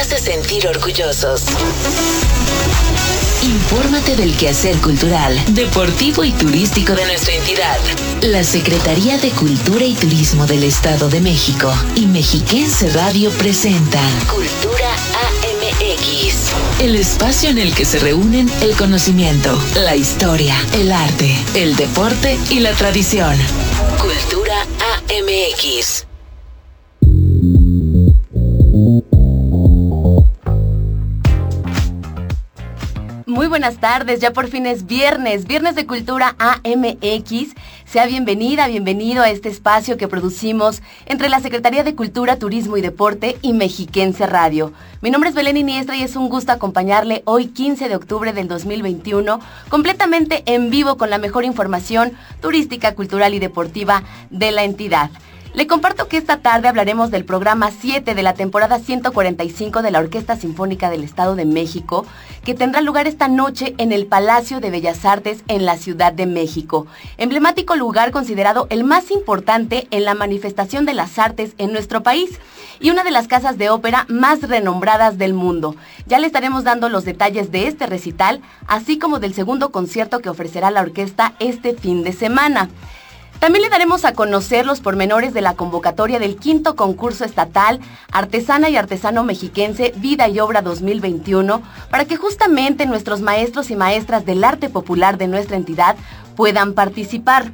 hace sentir orgullosos. Infórmate del quehacer cultural, deportivo y turístico de nuestra entidad. La Secretaría de Cultura y Turismo del Estado de México y Mexiquense Radio presentan Cultura AMX, el espacio en el que se reúnen el conocimiento, la historia, el arte, el deporte y la tradición. Cultura AMX. Buenas tardes, ya por fin es viernes, viernes de cultura AMX. Sea bienvenida, bienvenido a este espacio que producimos entre la Secretaría de Cultura, Turismo y Deporte y Mexiquense Radio. Mi nombre es Belén Iniestra y es un gusto acompañarle hoy 15 de octubre del 2021, completamente en vivo con la mejor información turística, cultural y deportiva de la entidad. Le comparto que esta tarde hablaremos del programa 7 de la temporada 145 de la Orquesta Sinfónica del Estado de México, que tendrá lugar esta noche en el Palacio de Bellas Artes en la Ciudad de México, emblemático lugar considerado el más importante en la manifestación de las artes en nuestro país y una de las casas de ópera más renombradas del mundo. Ya le estaremos dando los detalles de este recital, así como del segundo concierto que ofrecerá la orquesta este fin de semana. También le daremos a conocer los pormenores de la convocatoria del quinto concurso estatal Artesana y Artesano Mexiquense Vida y Obra 2021 para que justamente nuestros maestros y maestras del arte popular de nuestra entidad puedan participar.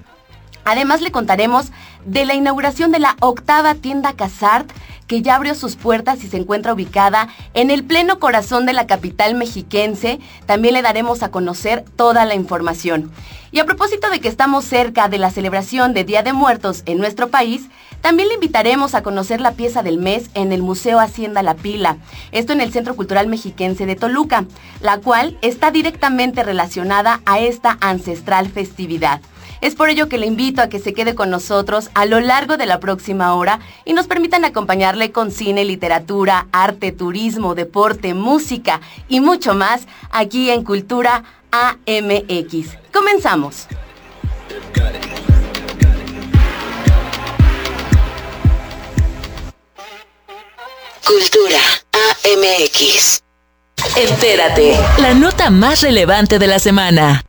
Además le contaremos de la inauguración de la octava tienda Casart que ya abrió sus puertas y se encuentra ubicada en el pleno corazón de la capital mexiquense. También le daremos a conocer toda la información. Y a propósito de que estamos cerca de la celebración de Día de Muertos en nuestro país, también le invitaremos a conocer la pieza del mes en el Museo Hacienda La Pila, esto en el Centro Cultural Mexiquense de Toluca, la cual está directamente relacionada a esta ancestral festividad. Es por ello que le invito a que se quede con nosotros a lo largo de la próxima hora y nos permitan acompañarle con cine, literatura, arte, turismo, deporte, música y mucho más aquí en Cultura AMX. Comenzamos. Cultura AMX. Entérate, la nota más relevante de la semana.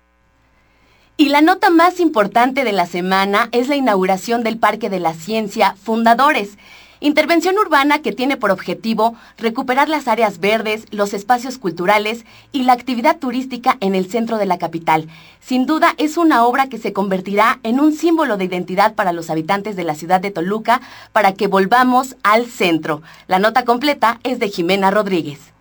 Y la nota más importante de la semana es la inauguración del Parque de la Ciencia Fundadores. Intervención urbana que tiene por objetivo recuperar las áreas verdes, los espacios culturales y la actividad turística en el centro de la capital. Sin duda es una obra que se convertirá en un símbolo de identidad para los habitantes de la ciudad de Toluca para que volvamos al centro. La nota completa es de Jimena Rodríguez.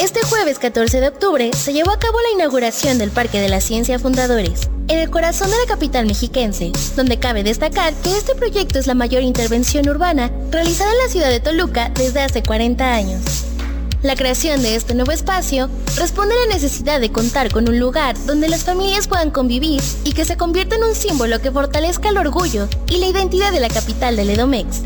Este jueves 14 de octubre se llevó a cabo la inauguración del Parque de la Ciencia Fundadores, en el corazón de la capital mexiquense, donde cabe destacar que este proyecto es la mayor intervención urbana realizada en la ciudad de Toluca desde hace 40 años. La creación de este nuevo espacio responde a la necesidad de contar con un lugar donde las familias puedan convivir y que se convierta en un símbolo que fortalezca el orgullo y la identidad de la capital del Edomex.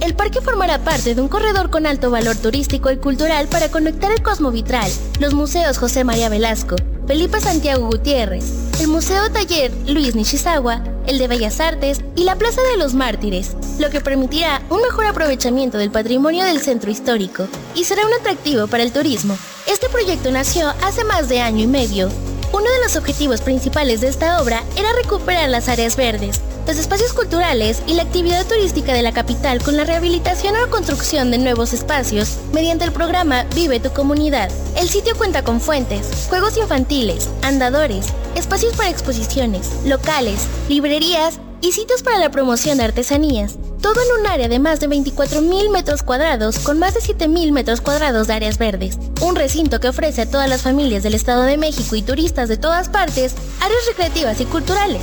El parque formará parte de un corredor con alto valor turístico y cultural para conectar el Cosmo Vitral, los museos José María Velasco, Felipe Santiago Gutiérrez, el Museo Taller Luis Nishizawa, el de Bellas Artes y la Plaza de los Mártires, lo que permitirá un mejor aprovechamiento del patrimonio del centro histórico y será un atractivo para el turismo. Este proyecto nació hace más de año y medio. Uno de los objetivos principales de esta obra era recuperar las áreas verdes, los espacios culturales y la actividad turística de la capital con la rehabilitación o construcción de nuevos espacios mediante el programa Vive tu comunidad. El sitio cuenta con fuentes, juegos infantiles, andadores, espacios para exposiciones, locales, librerías y sitios para la promoción de artesanías. Todo en un área de más de 24.000 metros cuadrados con más de 7.000 metros cuadrados de áreas verdes. Un recinto que ofrece a todas las familias del Estado de México y turistas de todas partes áreas recreativas y culturales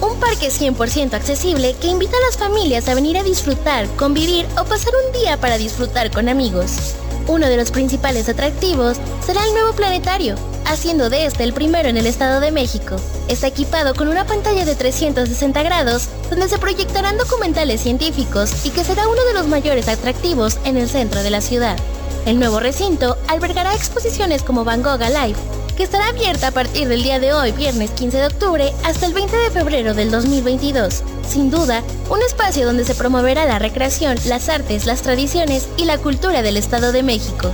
un parque 100% accesible que invita a las familias a venir a disfrutar, convivir o pasar un día para disfrutar con amigos. Uno de los principales atractivos será el nuevo planetario, haciendo de este el primero en el Estado de México. Está equipado con una pantalla de 360 grados donde se proyectarán documentales científicos y que será uno de los mayores atractivos en el centro de la ciudad. El nuevo recinto albergará exposiciones como Van Gogh Alive, que estará abierta a partir del día de hoy, viernes 15 de octubre, hasta el 20 de febrero del 2022. Sin duda, un espacio donde se promoverá la recreación, las artes, las tradiciones y la cultura del Estado de México.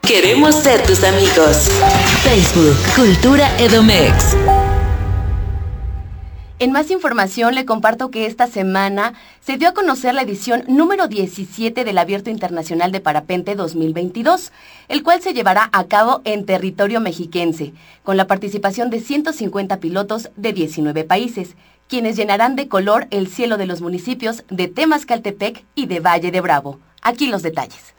Queremos ser tus amigos. Facebook, Cultura Edomex. En más información le comparto que esta semana se dio a conocer la edición número 17 del Abierto Internacional de Parapente 2022, el cual se llevará a cabo en territorio mexiquense, con la participación de 150 pilotos de 19 países, quienes llenarán de color el cielo de los municipios de Temascaltepec y de Valle de Bravo. Aquí los detalles.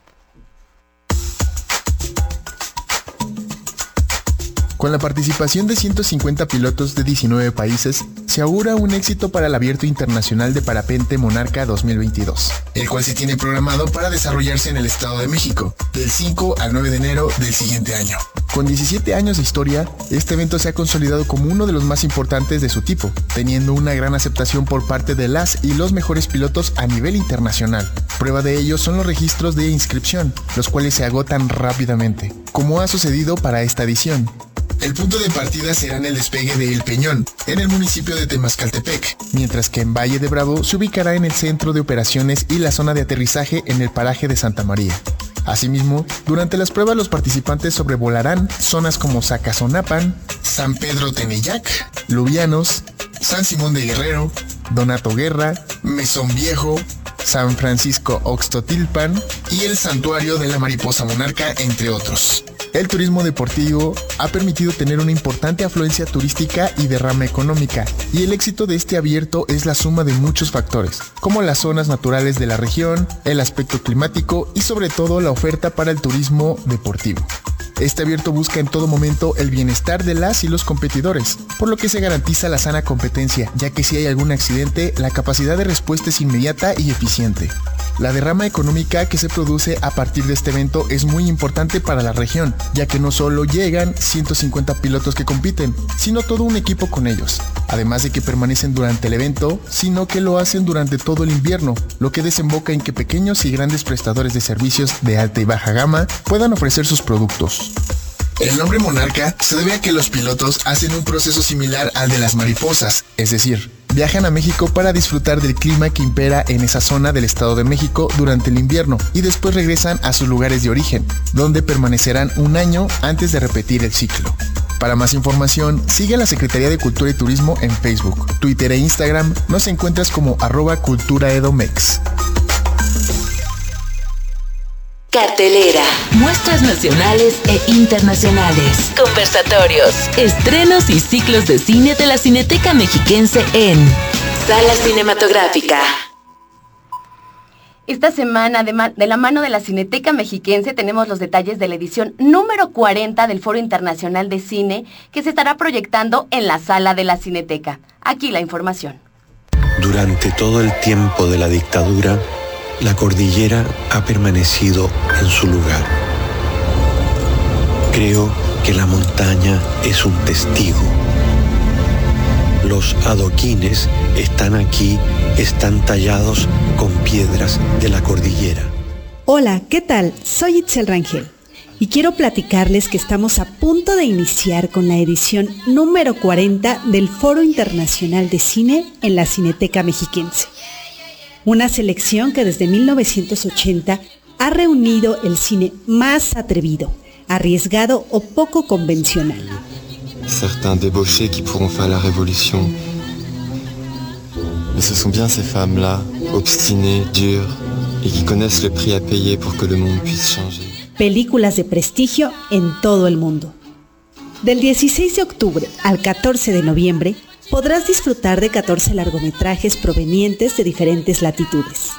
Con la participación de 150 pilotos de 19 países, se augura un éxito para el Abierto Internacional de Parapente Monarca 2022, el cual se tiene programado para desarrollarse en el Estado de México, del 5 al 9 de enero del siguiente año. Con 17 años de historia, este evento se ha consolidado como uno de los más importantes de su tipo, teniendo una gran aceptación por parte de las y los mejores pilotos a nivel internacional. Prueba de ello son los registros de inscripción, los cuales se agotan rápidamente, como ha sucedido para esta edición. El punto de partida será en el despegue de El Peñón, en el municipio de Temascaltepec, mientras que en Valle de Bravo se ubicará en el centro de operaciones y la zona de aterrizaje en el paraje de Santa María. Asimismo, durante las pruebas los participantes sobrevolarán zonas como Zacazonapan, San Pedro Teneyac, Lubianos, San Simón de Guerrero, Donato Guerra, Mesón Viejo, San Francisco Oxtotilpan y el Santuario de la Mariposa Monarca, entre otros. El turismo deportivo ha permitido tener una importante afluencia turística y derrama económica, y el éxito de este abierto es la suma de muchos factores, como las zonas naturales de la región, el aspecto climático y sobre todo la oferta para el turismo deportivo. Este abierto busca en todo momento el bienestar de las y los competidores, por lo que se garantiza la sana competencia, ya que si hay algún accidente, la capacidad de respuesta es inmediata y eficiente. La derrama económica que se produce a partir de este evento es muy importante para la región, ya que no solo llegan 150 pilotos que compiten, sino todo un equipo con ellos. Además de que permanecen durante el evento, sino que lo hacen durante todo el invierno, lo que desemboca en que pequeños y grandes prestadores de servicios de alta y baja gama puedan ofrecer sus productos. El nombre monarca se debe a que los pilotos hacen un proceso similar al de las mariposas, es decir, viajan a México para disfrutar del clima que impera en esa zona del Estado de México durante el invierno y después regresan a sus lugares de origen, donde permanecerán un año antes de repetir el ciclo. Para más información, sigue a la Secretaría de Cultura y Turismo en Facebook, Twitter e Instagram. Nos encuentras como arroba culturaedomex. Cartelera, muestras nacionales e internacionales, conversatorios, estrenos y ciclos de cine de la Cineteca Mexiquense en Sala Cinematográfica. Esta semana, de, de, la mano de la Cineteca Mexiquense, tenemos los detalles de la edición número 40 del Foro Internacional de Cine que se estará proyectando en la sala de la Cineteca. Aquí la información. Durante todo el tiempo de la dictadura, la cordillera ha permanecido en su lugar. Creo que la montaña es un testigo. Los adoquines están aquí, están tallados con piedras de la cordillera. Hola, ¿qué tal? Soy Itzel Rangel y quiero platicarles que estamos a punto de iniciar con la edición número 40 del Foro Internacional de Cine en la Cineteca Mexiquense una selección que desde 1980 ha reunido el cine más atrevido, arriesgado o poco convencional. Certains débauchés qui pourront faire la révolution. Mais ce sont bien ces femmes-là, obstinées, dures, et qui connaissent le prix à payer pour que le monde puisse changer. Películas de prestigio en todo el mundo. Del 16 de octubre al 14 de noviembre, podrás disfrutar de 14 largometrajes provenientes de diferentes latitudes.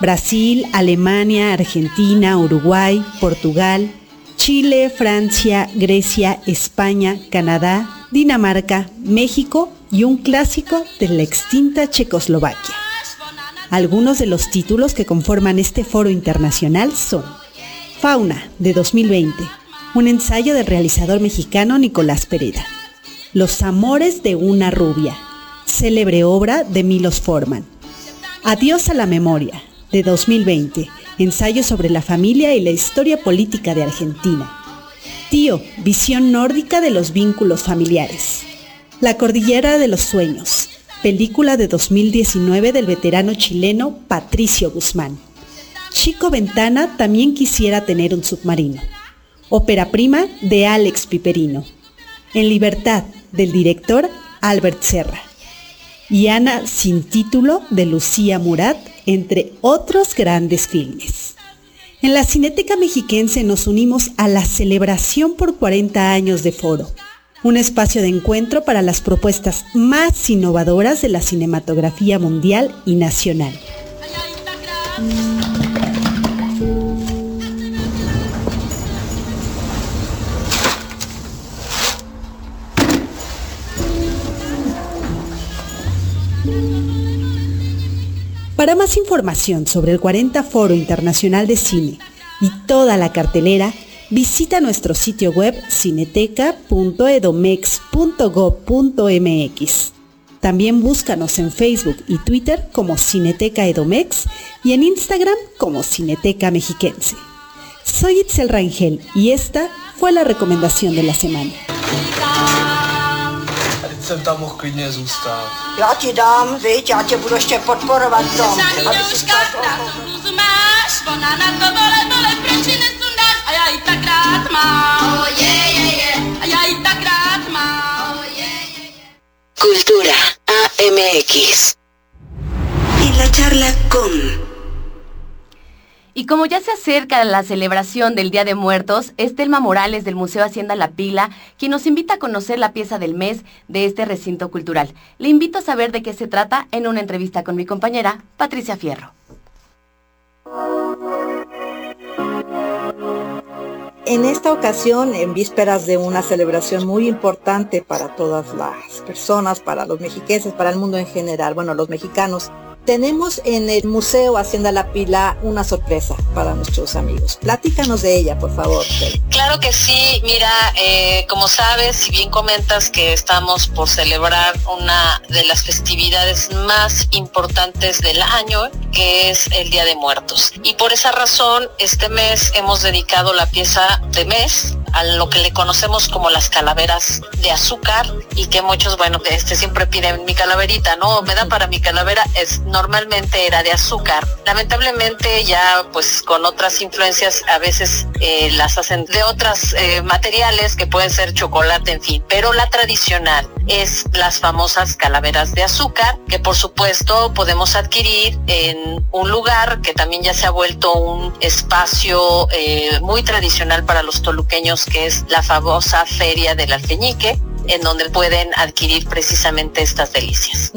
Brasil, Alemania, Argentina, Uruguay, Portugal, Chile, Francia, Grecia, España, Canadá, Dinamarca, México y un clásico de la extinta Checoslovaquia. Algunos de los títulos que conforman este foro internacional son Fauna, de 2020, un ensayo del realizador mexicano Nicolás Pereda. Los amores de una rubia, célebre obra de Milos Forman. Adiós a la memoria, de 2020, ensayo sobre la familia y la historia política de Argentina. Tío, visión nórdica de los vínculos familiares. La Cordillera de los Sueños, película de 2019 del veterano chileno Patricio Guzmán. Chico Ventana también quisiera tener un submarino. Ópera prima de Alex Piperino. En libertad del director Albert Serra. Y Ana sin título de Lucía Murat, entre otros grandes filmes. En la Cineteca Mexiquense nos unimos a la celebración por 40 años de foro, un espacio de encuentro para las propuestas más innovadoras de la cinematografía mundial y nacional. Para más información sobre el 40 Foro Internacional de Cine y toda la cartelera, visita nuestro sitio web cineteca.edomex.gov.mx. También búscanos en Facebook y Twitter como Cineteca Edomex y en Instagram como Cineteca Mexiquense. Soy Itzel Rangel y esta fue la recomendación de la semana. Jsem tam mohl klidně zůstat. Já ti dám, viď, já tě budu ještě podporovat tom. Aby si Rozumáš, ona na to vole, vole, proč ji nesundáš? A já ji tak rád mám. Oh, yeah, yeah, yeah. A já ji tak rád mám. Oh, yeah, yeah, yeah. Cultura AMX. En la charla con Y como ya se acerca la celebración del Día de Muertos, es Telma Morales del Museo Hacienda La Pila, quien nos invita a conocer la pieza del mes de este recinto cultural. Le invito a saber de qué se trata en una entrevista con mi compañera Patricia Fierro. En esta ocasión, en vísperas de una celebración muy importante para todas las personas, para los mexiquenses, para el mundo en general, bueno, los mexicanos, tenemos en el Museo Hacienda La Pila una sorpresa para nuestros amigos. Platícanos de ella, por favor. Claro que sí. Mira, eh, como sabes, si bien comentas que estamos por celebrar una de las festividades más importantes del año, que es el Día de Muertos. Y por esa razón, este mes hemos dedicado la pieza de mes a lo que le conocemos como las calaveras de azúcar y que muchos, bueno, este siempre piden mi calaverita, ¿no? Me da para mi calavera, es normalmente era de azúcar. Lamentablemente ya pues con otras influencias a veces eh, las hacen de otros eh, materiales que pueden ser chocolate, en fin, pero la tradicional es las famosas calaveras de azúcar que por supuesto podemos adquirir en un lugar que también ya se ha vuelto un espacio eh, muy tradicional para los toluqueños que es la famosa Feria del Alfeñique, en donde pueden adquirir precisamente estas delicias.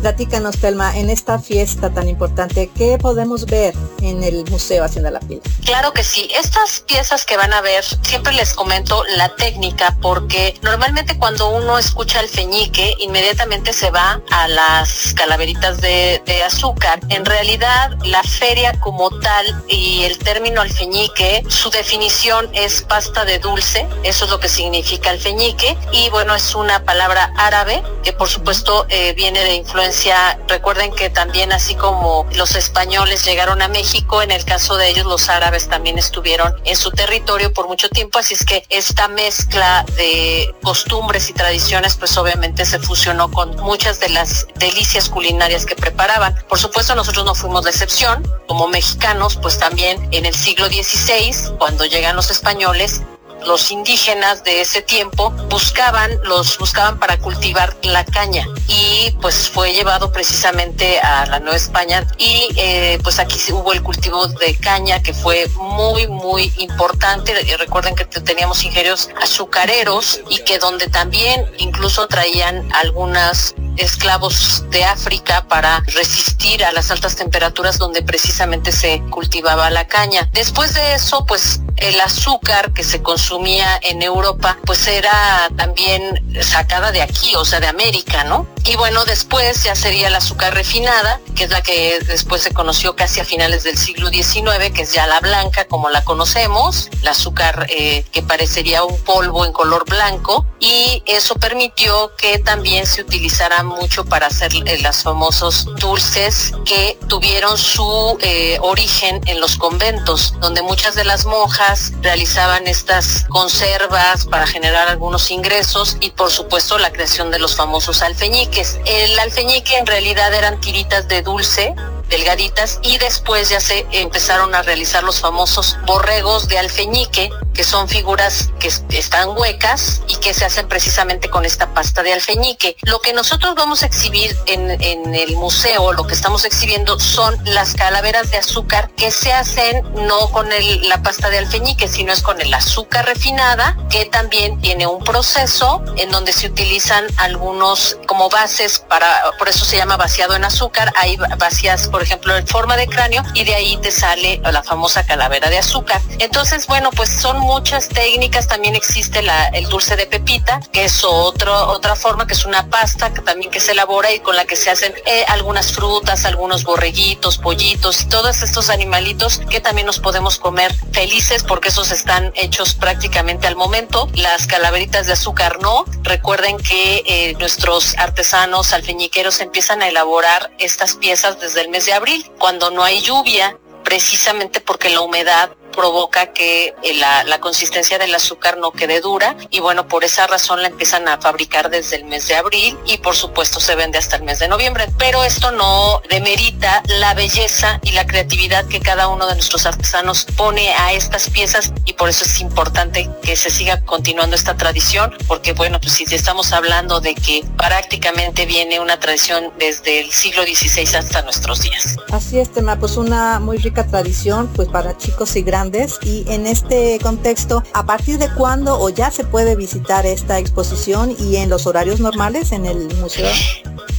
Platícanos, Telma, en esta fiesta tan importante, ¿qué podemos ver en el Museo Hacienda la Pila? Claro que sí. Estas piezas que van a ver, siempre les comento la técnica, porque normalmente cuando uno escucha el feñique, inmediatamente se va a las calaveritas de, de azúcar. En realidad, la feria como tal y el término alfeñique, su definición es pasta de dulce, eso es lo que significa el feñique, y bueno, es una palabra árabe, que por supuesto eh, viene de influencia, recuerden que también así como los españoles llegaron a México, en el caso de ellos los árabes también estuvieron en su territorio por mucho tiempo, así es que esta mezcla de costumbres y tradiciones pues obviamente se fusionó con muchas de las delicias culinarias que preparaban. Por supuesto nosotros no fuimos de excepción, como mexicanos pues también en el siglo XVI, cuando llegan los españoles, los indígenas de ese tiempo buscaban, los buscaban para cultivar la caña y pues fue llevado precisamente a la Nueva España y eh, pues aquí hubo el cultivo de caña que fue muy muy importante. Recuerden que teníamos ingenios azucareros y que donde también incluso traían algunas esclavos de África para resistir a las altas temperaturas donde precisamente se cultivaba la caña. Después de eso, pues el azúcar que se consumía en Europa pues era también sacada de aquí, o sea, de América, ¿no? Y bueno, después ya sería el azúcar refinada, que es la que después se conoció casi a finales del siglo XIX, que es ya la blanca como la conocemos, el azúcar eh, que parecería un polvo en color blanco, y eso permitió que también se utilizara mucho para hacer eh, los famosos dulces que tuvieron su eh, origen en los conventos, donde muchas de las monjas realizaban estas conservas para generar algunos ingresos y por supuesto la creación de los famosos alfeñiques. El alfeñique en realidad eran tiritas de dulce delgaditas y después ya se empezaron a realizar los famosos borregos de alfeñique, que son figuras que están huecas y que se hacen precisamente con esta pasta de alfeñique. Lo que nosotros vamos a exhibir en, el museo, lo que estamos exhibiendo son las calaveras de azúcar que se hacen no con la pasta de alfeñique, sino es con el azúcar refinada, que también tiene un proceso en donde se utilizan algunos como bases para, por eso se llama vaciado en azúcar, hay vacías, por ejemplo, en forma de cráneo y de ahí te sale la famosa calavera de azúcar. Entonces, bueno, pues son muchas técnicas. También existe la, el dulce de pepita, que es otro, otra forma, que es una pasta que también que se elabora y con la que se hacen eh, algunas frutas, algunos borreguitos, pollitos todos estos animalitos que también nos podemos comer felices porque esos están hechos prácticamente al momento. Las calaveritas de azúcar no. Recuerden que eh, nuestros artesanos alfeñiqueros empiezan a elaborar estas piezas desde el mes de abril, cuando no hay lluvia, precisamente porque la humedad provoca que eh, la, consistencia del azúcar no quede dura y bueno, por esa razón la empiezan a fabricar desde el mes de abril y por supuesto se vende hasta el mes de noviembre. Pero esto no demerita la belleza y la creatividad que cada uno de nuestros artesanos pone a estas piezas y por eso es importante que se siga continuando esta tradición porque bueno, pues si estamos hablando de que prácticamente viene una tradición desde el siglo XVI hasta nuestros días. Así es, Tema, pues una muy rica tradición pues para chicos y grandes y en este contexto, ¿a partir de cuándo o ya se puede visitar esta exposición y en los horarios normales en el museo?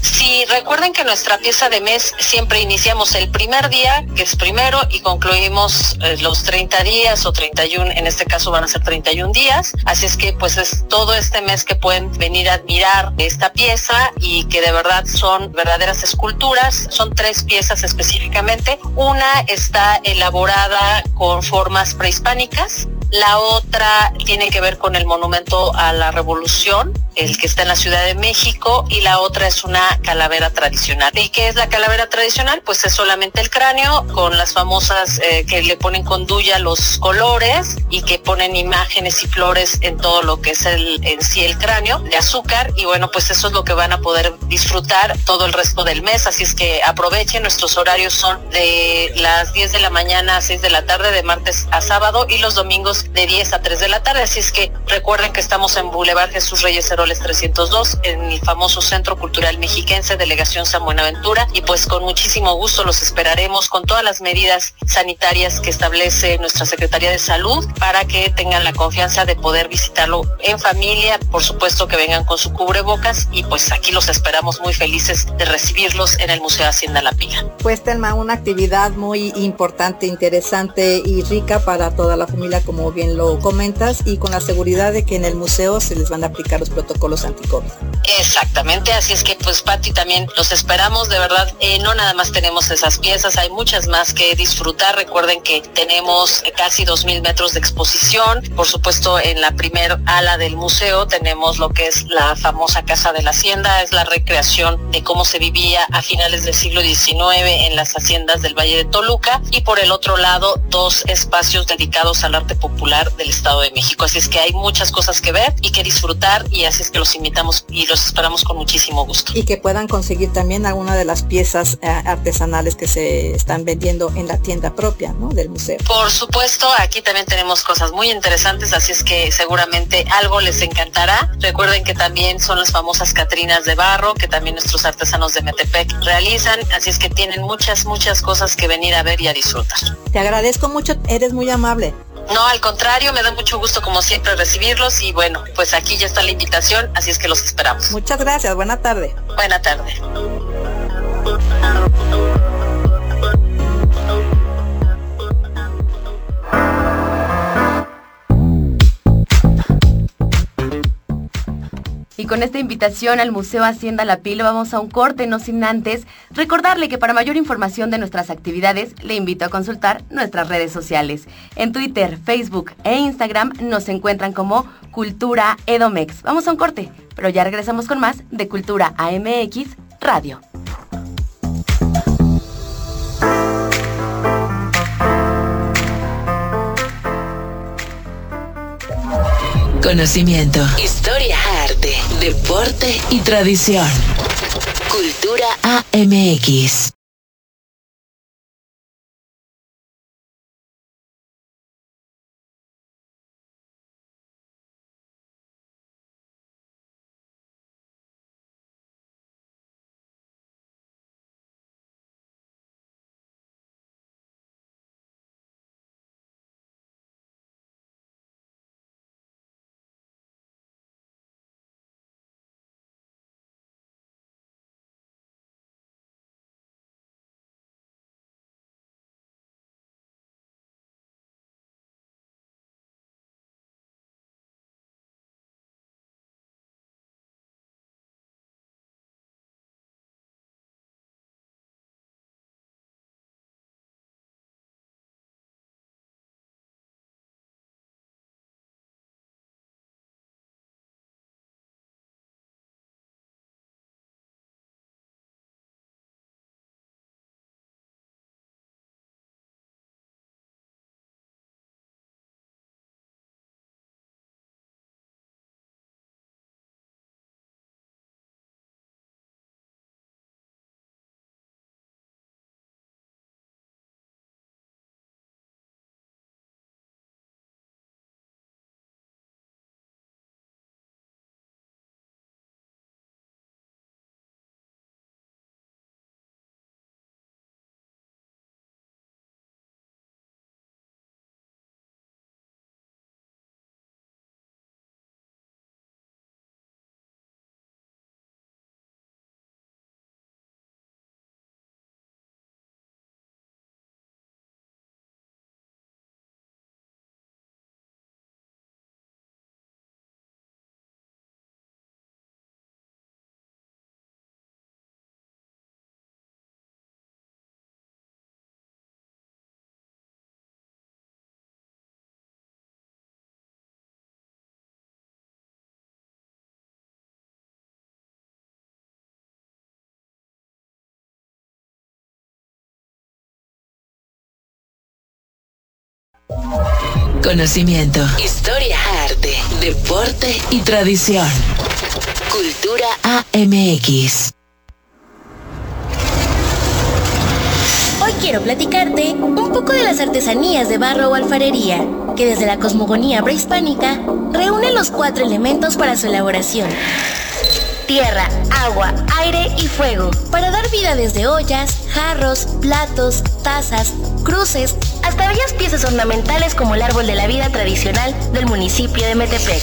Sí, recuerden que nuestra pieza de mes siempre iniciamos el primer día, que es primero, y concluimos eh, los 30 días o 31, en este caso van a ser 31 días. Así es que pues es todo este mes que pueden venir a admirar esta pieza y que de verdad son verdaderas esculturas. Son tres piezas específicamente. Una está elaborada con formas prehispánicas la otra tiene que ver con el monumento a la revolución, el que está en la Ciudad de México, y la otra es una calavera tradicional. ¿Y qué es la calavera tradicional? Pues es solamente el cráneo con las famosas eh, que le ponen con duya los colores y que ponen imágenes y flores en todo lo que es el, en sí el cráneo de azúcar. Y bueno, pues eso es lo que van a poder disfrutar todo el resto del mes. Así es que aprovechen, nuestros horarios son de las 10 de la mañana a 6 de la tarde, de martes a sábado, y los domingos de 10 a 3 de la tarde. Así es que recuerden que estamos en Boulevard Jesús Reyes Heroles 302, en el famoso Centro Cultural Mexiquense, Delegación San Buenaventura. Y pues con muchísimo gusto los esperaremos con todas las medidas sanitarias que establece nuestra Secretaría de Salud para que tengan la confianza de poder visitarlo en familia. Por supuesto que vengan con su cubrebocas y pues aquí los esperamos muy felices de recibirlos en el Museo Hacienda La Pila. Pues Telma, una actividad muy importante, interesante y rica para toda la familia como bien lo comentas, y con la seguridad de que en el museo se les van a aplicar los protocolos anti-COVID. Exactamente, así es que pues Patti también los esperamos, de verdad, eh, no nada más tenemos esas piezas, hay muchas más que disfrutar, recuerden que tenemos casi 2.000 metros de exposición, por supuesto en la primer ala del museo tenemos lo que es la famosa Casa de la Hacienda, es la recreación de cómo se vivía a finales del siglo XIX en las haciendas del Valle de Toluca. Y por el otro lado dos espacios dedicados al arte popular del Estado de México. Así es que hay muchas cosas que ver y que disfrutar y así es que los invitamos y los esperamos con muchísimo gusto. Y que puedan conseguir también alguna de las piezas eh, artesanales que se están vendiendo en la tienda propia ¿no? del museo. Por supuesto, aquí también tenemos cosas muy interesantes, así es que seguramente algo les encantará. Recuerden que también son las famosas Catrinas de barro, que también nuestros artesanos de Metepec realizan, así es que tienen muchas, muchas cosas que venir a ver y a disfrutar. Te agradezco mucho, eres muy amable. No, al contrario, me da mucho gusto como siempre recibirlos y bueno, pues aquí ya está la invitación, así es que los esperamos. Muchas gracias, buena tarde. Buena tarde. Con esta invitación al Museo Hacienda La Pila vamos a un corte, no sin antes recordarle que para mayor información de nuestras actividades le invito a consultar nuestras redes sociales. En Twitter, Facebook e Instagram nos encuentran como Cultura Edomex. Vamos a un corte, pero ya regresamos con más de Cultura AMX Radio. Conocimiento, historia, deporte y tradición. Cultura AMX. Conocimiento, historia, arte, deporte y tradición. Cultura AMX. Hoy quiero platicarte un poco de las artesanías de barro o alfarería, que desde la cosmogonía prehispánica reúnen los cuatro elementos para su elaboración. Tierra, agua, aire y fuego, para dar vida desde ollas, jarros, platos, tazas, cruces, hasta bellas piezas ornamentales como el árbol de la vida tradicional del municipio de Metepec.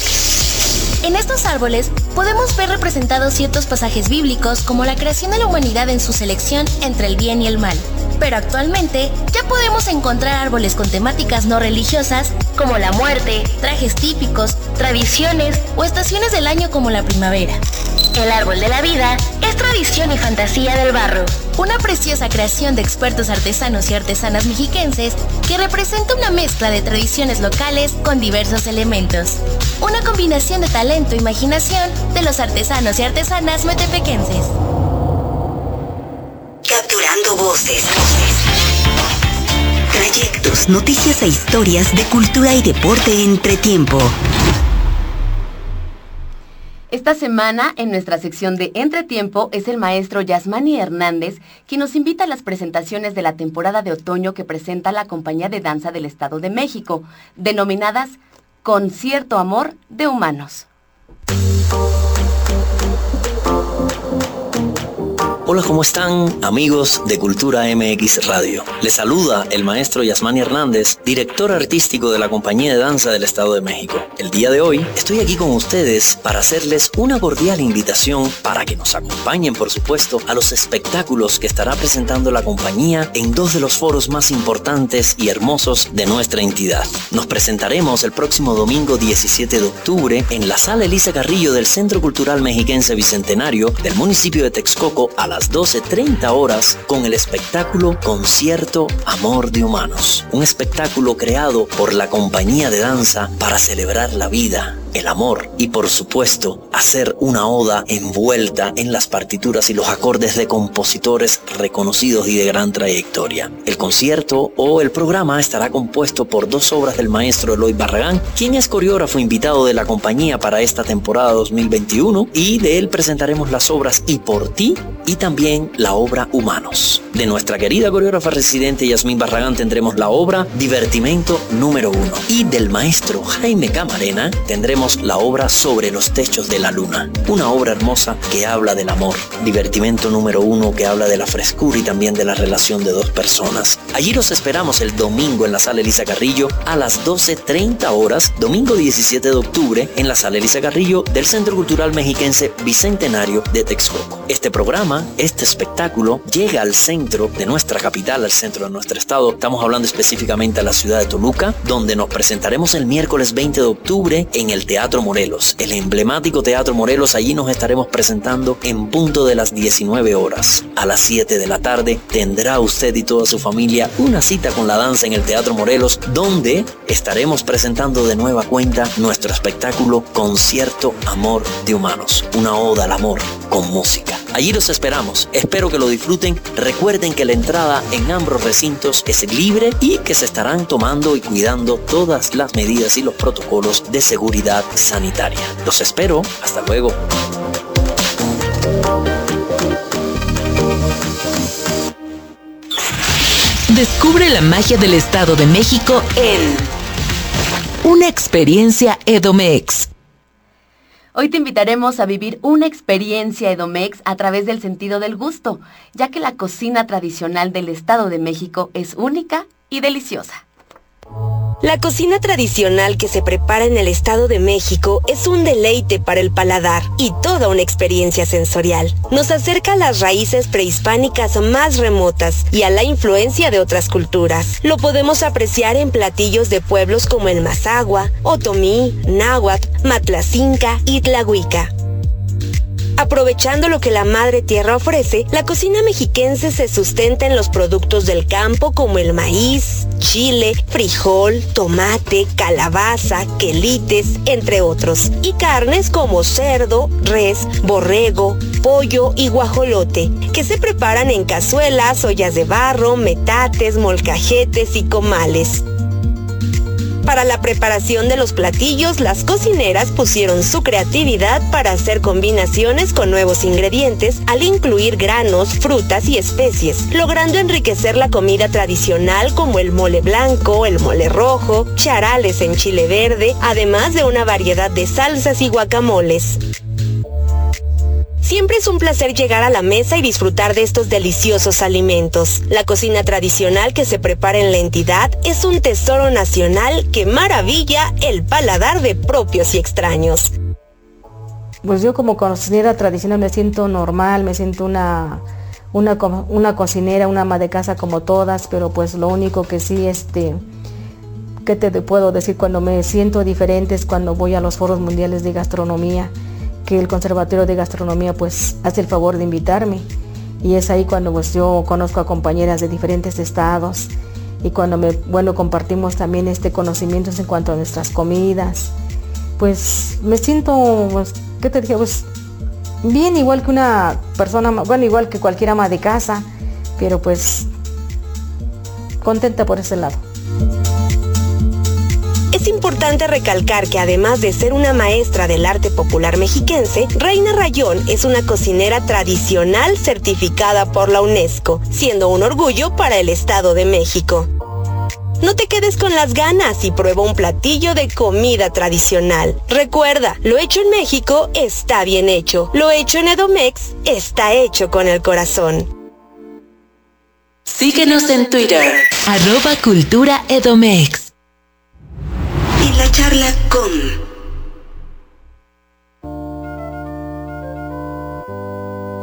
En estos árboles podemos ver representados ciertos pasajes bíblicos como la creación de la humanidad en su selección entre el bien y el mal. Pero actualmente ya podemos encontrar árboles con temáticas no religiosas como la muerte, trajes típicos, tradiciones o estaciones del año como la primavera. El árbol de la vida es tradición y fantasía del barro, una preciosa creación de expertos artesanos y artesanas mexiquenses que representa una mezcla de tradiciones locales con diversos elementos. Una combinación de talento e imaginación de los artesanos y artesanas metepequenses. Capturando voces. Trayectos, noticias e historias de cultura y deporte entre tiempo. Esta semana, en nuestra sección de Entretiempo, es el maestro Yasmani Hernández quien nos invita a las presentaciones de la temporada de otoño que presenta la Compañía de Danza del Estado de México, denominadas Concierto Amor de Humanos. Hola, ¿cómo están amigos de Cultura MX Radio? Les saluda el maestro Yasmani Hernández, director artístico de la Compañía de Danza del Estado de México. El día de hoy estoy aquí con ustedes para hacerles una cordial invitación para que nos acompañen, por supuesto, a los espectáculos que estará presentando la compañía en dos de los foros más importantes y hermosos de nuestra entidad. Nos presentaremos el próximo domingo 17 de octubre en la Sala Elisa Carrillo del Centro Cultural Mexiquense Bicentenario del municipio de Texcoco a las 12.30 horas con el espectáculo Concierto Amor de Humanos. Un espectáculo creado por la compañía de danza para celebrar la vida, el amor y por supuesto hacer una oda envuelta en las partituras y los acordes de compositores reconocidos y de gran trayectoria. El concierto o el programa estará compuesto por dos obras del maestro Eloy Barragán, quien es coreógrafo invitado de la compañía para esta temporada 2021 y de él presentaremos las obras Y por ti y también la obra Humanos. De nuestra querida coreógrafa residente Yasmín Barragán tendremos la obra Divertimento número uno y del maestro Jaime Camarena tendremos la obra Sobre los techos de la luna, una obra hermosa que habla del amor. Divertimento número uno que habla de la frescura y también de la relación de dos personas. Allí los esperamos el domingo en la sala Elisa Carrillo a las 12.30 horas, domingo 17 de octubre en la sala Elisa Carrillo del Centro Cultural Mexiquense Bicentenario de Texcoco. Este programa, este espectáculo, llega al centro de nuestra capital, al centro de nuestro estado. Estamos hablando específicamente a la ciudad de Toluca, donde nos presentaremos el miércoles 20 de octubre en el Teatro Morelos, el emblemático Teatro Morelos. Allí nos estaremos presentando en punto de las 19 horas. A las 7 de la tarde tendrá usted y toda su familia una cita con la danza en el Teatro Morelos, donde estaremos presentando de nueva cuenta nuestro espectáculo Concierto Amor de Humanos, una oda al amor con música. Allí los esperamos, espero que lo disfruten. Recuerden que la entrada en ambos recintos es libre y que se estarán tomando y cuidando todas las medidas y los protocolos de seguridad sanitaria. Los espero, hasta luego. Descubre la magia del Estado de México en Una experiencia Edomex. Hoy te invitaremos a vivir una experiencia Edomex a través del sentido del gusto, ya que la cocina tradicional del Estado de México es única y deliciosa. La cocina tradicional que se prepara en el Estado de México es un deleite para el paladar y toda una experiencia sensorial. Nos acerca a las raíces prehispánicas más remotas y a la influencia de otras culturas. Lo podemos apreciar en platillos de pueblos como el Mazagua, Otomí, Náhuatl, Matlacinca y Tlahuica. Aprovechando lo que la madre tierra ofrece, la cocina mexiquense se sustenta en los productos del campo como el maíz, chile, frijol, tomate, calabaza, quelites, entre otros, y carnes como cerdo, res, borrego, pollo y guajolote, que se preparan en cazuelas, ollas de barro, metates, molcajetes y comales. Para la preparación de los platillos, las cocineras pusieron su creatividad para hacer combinaciones con nuevos ingredientes al incluir granos, frutas y especies, logrando enriquecer la comida tradicional como el mole blanco, el mole rojo, charales en chile verde, además de una variedad de salsas y guacamoles. Siempre es un placer llegar a la mesa y disfrutar de estos deliciosos alimentos. La cocina tradicional que se prepara en la entidad es un tesoro nacional que maravilla el paladar de propios y extraños. Pues yo como cocinera tradicional me siento normal, me siento una, una, una cocinera, una ama de casa como todas, pero pues lo único que sí, este, ¿qué te puedo decir? Cuando me siento diferente es cuando voy a los foros mundiales de gastronomía que el Conservatorio de Gastronomía pues hace el favor de invitarme y es ahí cuando pues yo conozco a compañeras de diferentes estados y cuando me, bueno, compartimos también este conocimiento en cuanto a nuestras comidas. Pues me siento, pues, ¿qué te dije? Pues bien igual que una persona, bueno, igual que cualquier ama de casa, pero pues contenta por ese lado. Es importante recalcar que además de ser una maestra del arte popular mexiquense, Reina Rayón es una cocinera tradicional certificada por la UNESCO, siendo un orgullo para el Estado de México. No te quedes con las ganas y prueba un platillo de comida tradicional. Recuerda, lo hecho en México está bien hecho. Lo hecho en Edomex está hecho con el corazón. Síguenos en Twitter, arroba. La charla con...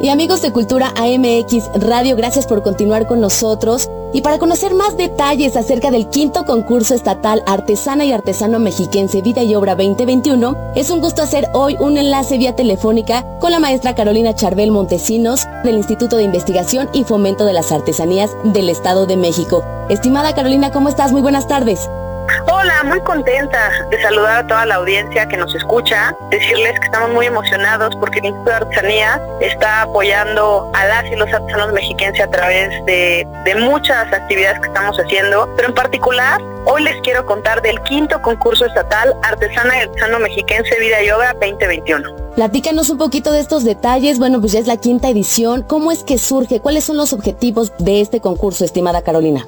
Y amigos de Cultura AMX Radio, gracias por continuar con nosotros. Y para conocer más detalles acerca del quinto concurso estatal Artesana y Artesano Mexiquense Vida y Obra 2021, es un gusto hacer hoy un enlace vía telefónica con la maestra Carolina Charbel Montesinos del Instituto de Investigación y Fomento de las Artesanías del Estado de México. Estimada Carolina, ¿cómo estás? Muy buenas tardes. Hola, muy contenta de saludar a toda la audiencia que nos escucha, decirles que estamos muy emocionados porque el Instituto de Artesanía está apoyando a las y los artesanos mexiquenses a través de, muchas actividades que estamos haciendo, pero en particular hoy les quiero contar del quinto concurso estatal Artesana y Artesano Mexiquense Vida y Obra 2021. Platícanos un poquito de estos detalles. Bueno, pues ya es la quinta edición. ¿Cómo es que surge? ¿Cuáles son los objetivos de este concurso, estimada Carolina?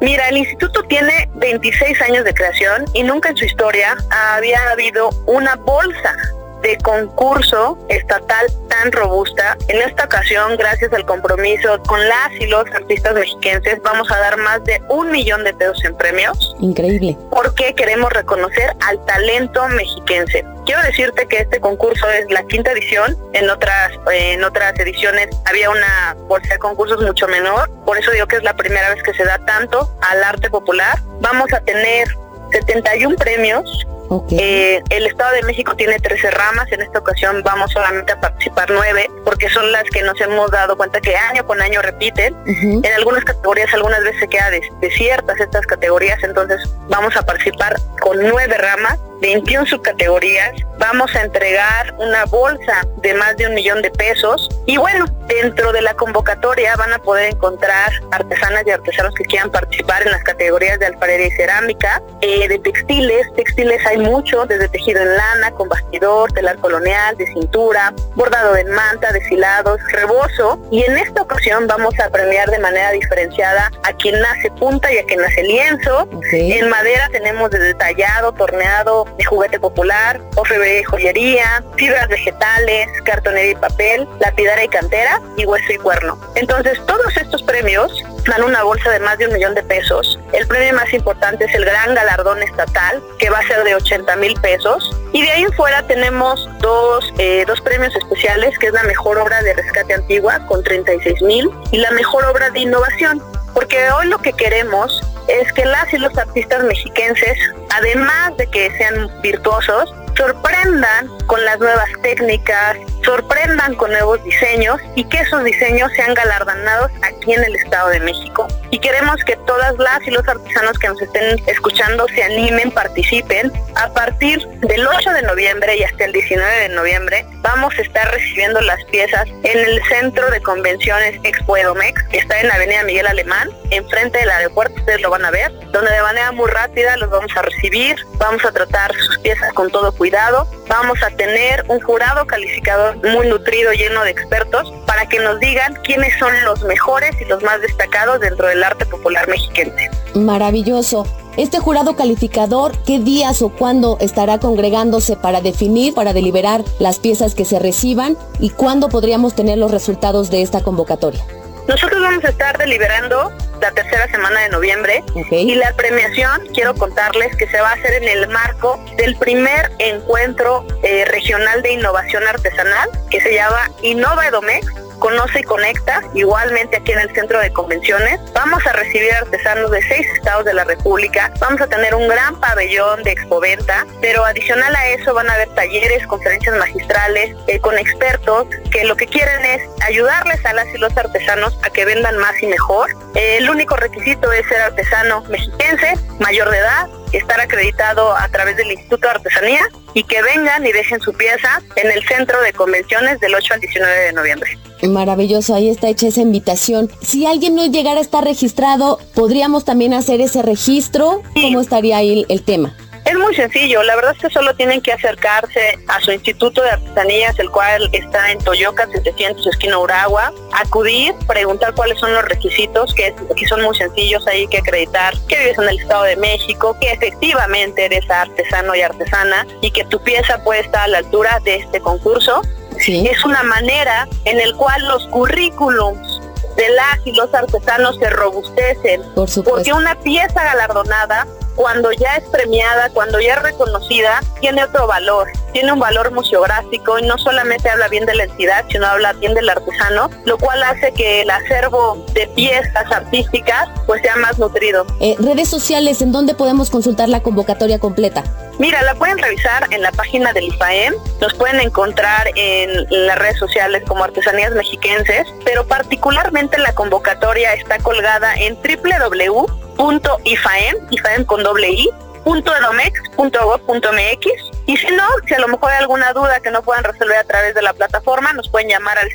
Mira, el instituto tiene 26 años de creación y nunca en su historia había habido una bolsa de concurso estatal tan robusta. En esta ocasión, gracias al compromiso con las y los artistas mexiquenses, vamos a dar más de un millón de pesos en premios. Increíble. Porque queremos reconocer al talento mexiquense. Quiero decirte que este concurso es la quinta edición. En otras, en otras ediciones había una bolsa de concursos mucho menor. Por eso digo que es la primera vez que se da tanto al arte popular. Vamos a tener 71 premios eh, el Estado de México tiene 13 ramas, en esta ocasión vamos solamente a participar 9, porque son las que nos hemos dado cuenta que año con año repiten. En algunas categorías algunas veces se queda desiertas estas categorías, entonces vamos a participar con 9 ramas 21 subcategorías. Vamos a entregar una bolsa de más de un millón de pesos. Y bueno, dentro de la convocatoria van a poder encontrar artesanas y artesanos que quieran participar en las categorías de alfarería y cerámica, eh, de textiles. Textiles hay mucho, desde tejido en lana, con bastidor, telar colonial, de cintura, bordado en manta, deshilados, rebozo. Y en esta ocasión vamos a premiar de manera diferenciada a quien nace punta y a quien nace lienzo. En madera tenemos de detallado, torneado, de juguete popular, de joyería, fibras vegetales, cartonería y papel, lapidaria y cantera y hueso y cuerno. Entonces todos estos premios dan una bolsa de más de un millón de pesos. El premio más importante es el gran galardón estatal, que va a ser de 80 mil pesos. Y de ahí en fuera tenemos dos, eh, dos premios especiales, que es la mejor obra de rescate antigua con 36 mil y la mejor obra de innovación. Porque hoy lo que queremos es que las y los artistas mexiquenses, además de que sean virtuosos, sorprendan con las nuevas técnicas, sorprendan con nuevos diseños y que esos diseños sean galardonados aquí en el Estado de México. Y queremos que todas las y los artesanos que nos estén escuchando se animen, participen. A partir del 8 de noviembre y hasta el 19 de noviembre vamos a estar recibiendo las piezas en el Centro de Convenciones Expo Edomex, que está en la Avenida Miguel Alemán, enfrente del aeropuerto, ustedes lo van a ver, donde de manera muy rápida los vamos a recibir, vamos a tratar sus piezas con todo cuidado Vamos a tener un jurado calificador muy nutrido, lleno de expertos, para que nos digan quiénes son los mejores y los más destacados dentro del arte popular mexiquense. Maravilloso. Este jurado calificador, ¿qué días o cuándo estará congregándose para definir, para deliberar las piezas que se reciban y cuándo podríamos tener los resultados de esta convocatoria? Nosotros vamos a estar deliberando la tercera semana de noviembre. Y la premiación, quiero contarles que se va a hacer en el marco del primer encuentro eh, regional de innovación artesanal que se llama Innova Edomex Conoce y Conecta, igualmente aquí en el Centro de Convenciones. Vamos a recibir artesanos de seis estados de la República. Vamos a tener un gran pabellón de expoventa, pero adicional a eso van a haber talleres, conferencias magistrales eh, con expertos que lo que quieren es ayudarles a las y los artesanos a que vendan más y mejor. el único requisito es ser artesano mexiquense, mayor de edad, estar acreditado a través del Instituto de Artesanía y que vengan y dejen su pieza en el centro de convenciones del 8 al 19 de noviembre. Maravilloso, ahí está hecha esa invitación. Si alguien no llegara a estar registrado, ¿podríamos también hacer ese registro? ¿Cómo estaría ahí el tema? Es muy sencillo, la verdad es que solo tienen que acercarse a su Instituto de Artesanías, el cual está en Toyoca 700, esquina Uragua, acudir, preguntar cuáles son los requisitos, que, que son muy sencillos, hay que acreditar que vives en el Estado de México, que efectivamente eres artesano y artesana y que tu pieza puede estar a la altura de este concurso. Es una manera en el cual los currículums de las y los artesanos se robustecen. Porque una pieza galardonada cuando ya es premiada, cuando ya es reconocida, tiene otro valor, tiene un valor museográfico y no solamente habla bien de la entidad, sino habla bien del artesano, lo cual hace que el acervo de piezas artísticas pues sea más nutrido. Eh, redes sociales, ¿en dónde podemos consultar la convocatoria completa? Mira, la pueden revisar en la página del IFAEM, nos pueden encontrar en las redes sociales como Artesanías Mexiquenses, pero particularmente la convocatoria está colgada en www punto ifaem, ifaem con doble i, punto edomex.gov.mx y si no, si a lo mejor hay alguna duda que no puedan resolver a través de la plataforma, nos pueden llamar al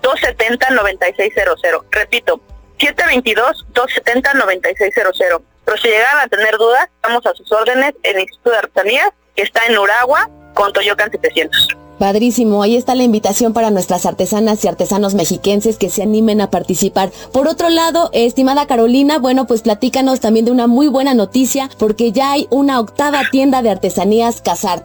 722-270-9600. Repito, 722-270-9600. Pero si llegan a tener dudas, estamos a sus órdenes en el Instituto de Artesanías, que está en Uragua, con Toyocan 700. Padrísimo, ahí está la invitación para nuestras artesanas y artesanos mexiquenses que se animen a participar. Por otro lado, estimada Carolina, bueno, pues platícanos también de una muy buena noticia porque ya hay una octava tienda de artesanías Casart.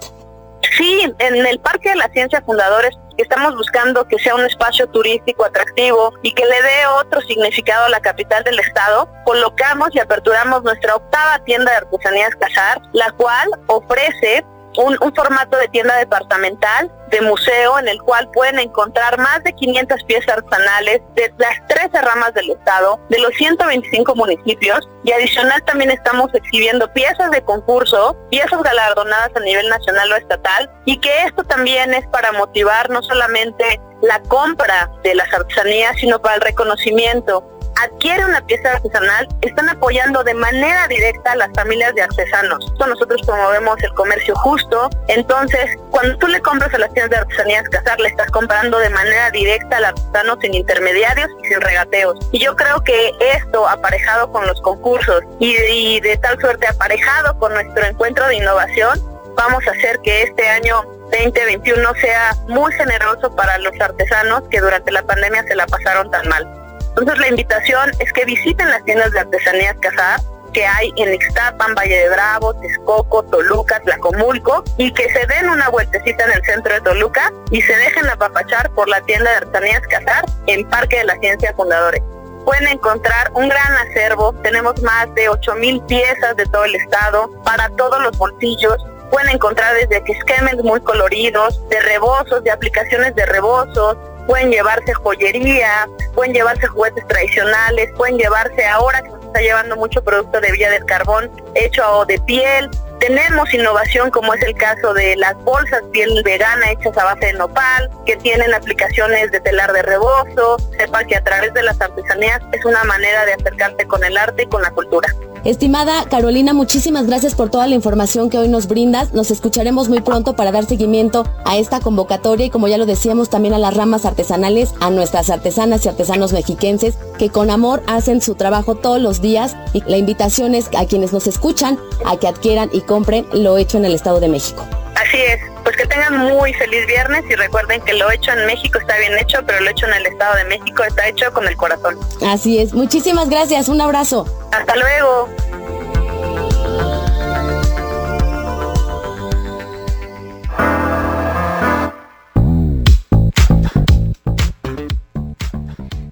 Sí, en el Parque de la Ciencia Fundadores estamos buscando que sea un espacio turístico atractivo y que le dé otro significado a la capital del estado, colocamos y aperturamos nuestra octava tienda de artesanías Casart, la cual ofrece un, formato de tienda departamental, de museo, en el cual pueden encontrar más de 500 piezas artesanales de las 13 ramas del estado, de los 125 municipios, y adicional también estamos exhibiendo piezas de concurso, piezas galardonadas a nivel nacional o estatal, y que esto también es para motivar no solamente la compra de las artesanías, sino para el reconocimiento adquiere una pieza artesanal, están apoyando de manera directa a las familias de artesanos. Nosotros promovemos el comercio justo, entonces cuando tú le compras a las tiendas de artesanías Casar, le estás comprando de manera directa al artesano sin intermediarios y sin regateos. Y yo creo que esto, aparejado con los concursos y, y de tal suerte aparejado con nuestro encuentro de innovación, vamos a hacer que este año 2021 sea muy generoso para los artesanos que durante la pandemia se la pasaron tan mal. Entonces la invitación es que visiten las tiendas de artesanías Casar que hay en Ixtapan, Valle de Bravo, Texcoco, Toluca, Tlacomulco y que se den una vueltecita en el centro de Toluca y se dejen apapachar por la tienda de artesanías Casar en Parque de la Ciencia Fundadores. Pueden encontrar un gran acervo, tenemos más de 8.000 piezas de todo el estado para todos los bolsillos, pueden encontrar desde esquemas muy coloridos, de rebozos, de aplicaciones de rebozos, pueden llevarse joyería, pueden llevarse juguetes tradicionales, pueden llevarse ahora que se está llevando mucho producto de Villa del Carbón hecho de piel. Tenemos innovación como es el caso de las bolsas piel vegana hechas a base de nopal, que tienen aplicaciones de telar de rebozo. Sepa que a través de las artesanías es una manera de acercarte con el arte y con la cultura. Estimada Carolina, muchísimas gracias por toda la información que hoy nos brindas. Nos escucharemos muy pronto para dar seguimiento a esta convocatoria y como ya lo decíamos también a las ramas artesanales, a nuestras artesanas y artesanos mexiquenses que con amor hacen su trabajo todos los días y la invitación es a quienes nos escuchan a que adquieran y compren lo hecho en el Estado de México. Así es, pues que tengan muy feliz viernes y recuerden que lo hecho en México está bien hecho, pero lo hecho en el Estado de México está hecho con el corazón. Así es, muchísimas gracias, un abrazo. Hasta luego.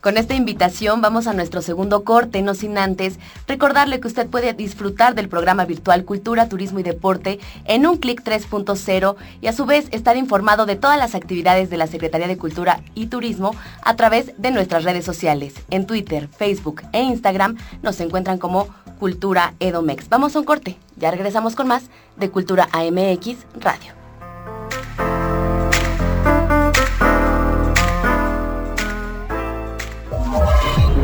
Con esta invitación vamos a nuestro segundo corte, no sin antes recordarle que usted puede disfrutar del programa virtual Cultura, Turismo y Deporte en un clic 3.0 y a su vez estar informado de todas las actividades de la Secretaría de Cultura y Turismo a través de nuestras redes sociales. En Twitter, Facebook e Instagram nos encuentran como Cultura Edomex. Vamos a un corte, ya regresamos con más de Cultura AMX Radio.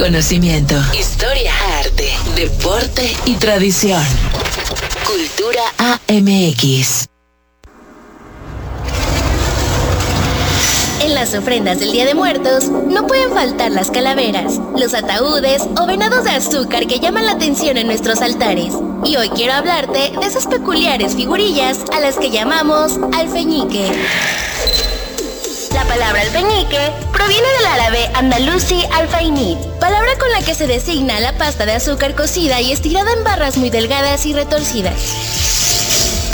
Conocimiento, historia, arte, deporte y tradición. Cultura AMX. En las ofrendas del Día de Muertos no pueden faltar las calaveras, los ataúdes o venados de azúcar que llaman la atención en nuestros altares. Y hoy quiero hablarte de esas peculiares figurillas a las que llamamos alfeñique. La palabra alfeñique proviene del árabe andalusi alfainit, palabra con la que se designa la pasta de azúcar cocida y estirada en barras muy delgadas y retorcidas.